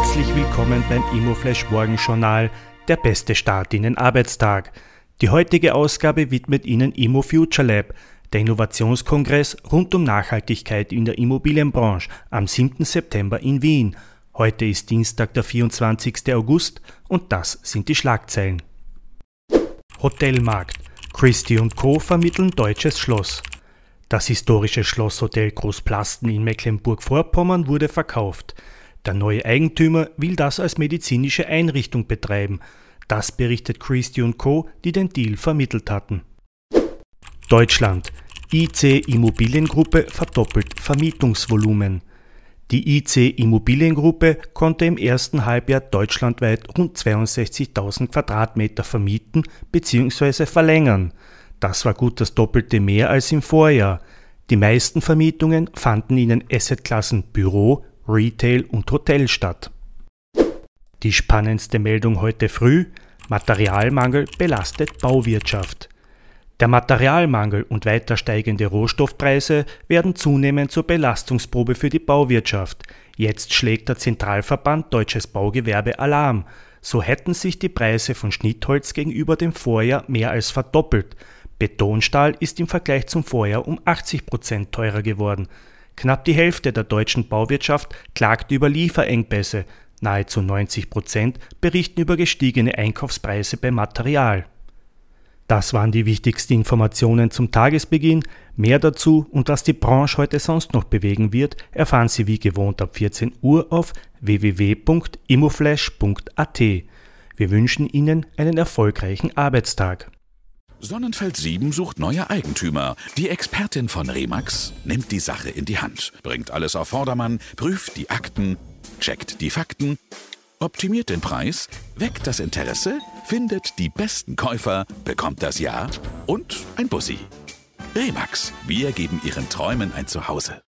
Herzlich willkommen beim Immoflash Morgenjournal, der beste Start in den Arbeitstag. Die heutige Ausgabe widmet Ihnen Immo Future Lab, der Innovationskongress rund um Nachhaltigkeit in der Immobilienbranche am 7. September in Wien. Heute ist Dienstag, der 24. August und das sind die Schlagzeilen. Hotelmarkt. Christie Co. vermitteln deutsches Schloss. Das historische Schlosshotel Großplasten in Mecklenburg-Vorpommern wurde verkauft. Der neue Eigentümer will das als medizinische Einrichtung betreiben. Das berichtet Christie Co., die den Deal vermittelt hatten. Deutschland. IC Immobiliengruppe verdoppelt Vermietungsvolumen. Die IC Immobiliengruppe konnte im ersten Halbjahr deutschlandweit rund 62.000 Quadratmeter vermieten bzw. verlängern. Das war gut das Doppelte mehr als im Vorjahr. Die meisten Vermietungen fanden in den Assetklassen Büro, Retail und Hotel statt. Die spannendste Meldung heute früh: Materialmangel belastet Bauwirtschaft. Der Materialmangel und weiter steigende Rohstoffpreise werden zunehmend zur Belastungsprobe für die Bauwirtschaft. Jetzt schlägt der Zentralverband Deutsches Baugewerbe Alarm. So hätten sich die Preise von Schnittholz gegenüber dem Vorjahr mehr als verdoppelt. Betonstahl ist im Vergleich zum Vorjahr um 80 Prozent teurer geworden. Knapp die Hälfte der deutschen Bauwirtschaft klagt über Lieferengpässe. Nahezu 90 Prozent berichten über gestiegene Einkaufspreise beim Material. Das waren die wichtigsten Informationen zum Tagesbeginn. Mehr dazu und was die Branche heute sonst noch bewegen wird, erfahren Sie wie gewohnt ab 14 Uhr auf www.imoflash.at. Wir wünschen Ihnen einen erfolgreichen Arbeitstag. Sonnenfeld 7 sucht neue Eigentümer. Die Expertin von Remax nimmt die Sache in die Hand, bringt alles auf Vordermann, prüft die Akten, checkt die Fakten optimiert den Preis, weckt das Interesse, findet die besten Käufer, bekommt das Ja und ein Bussi. Remax, wir geben Ihren Träumen ein Zuhause.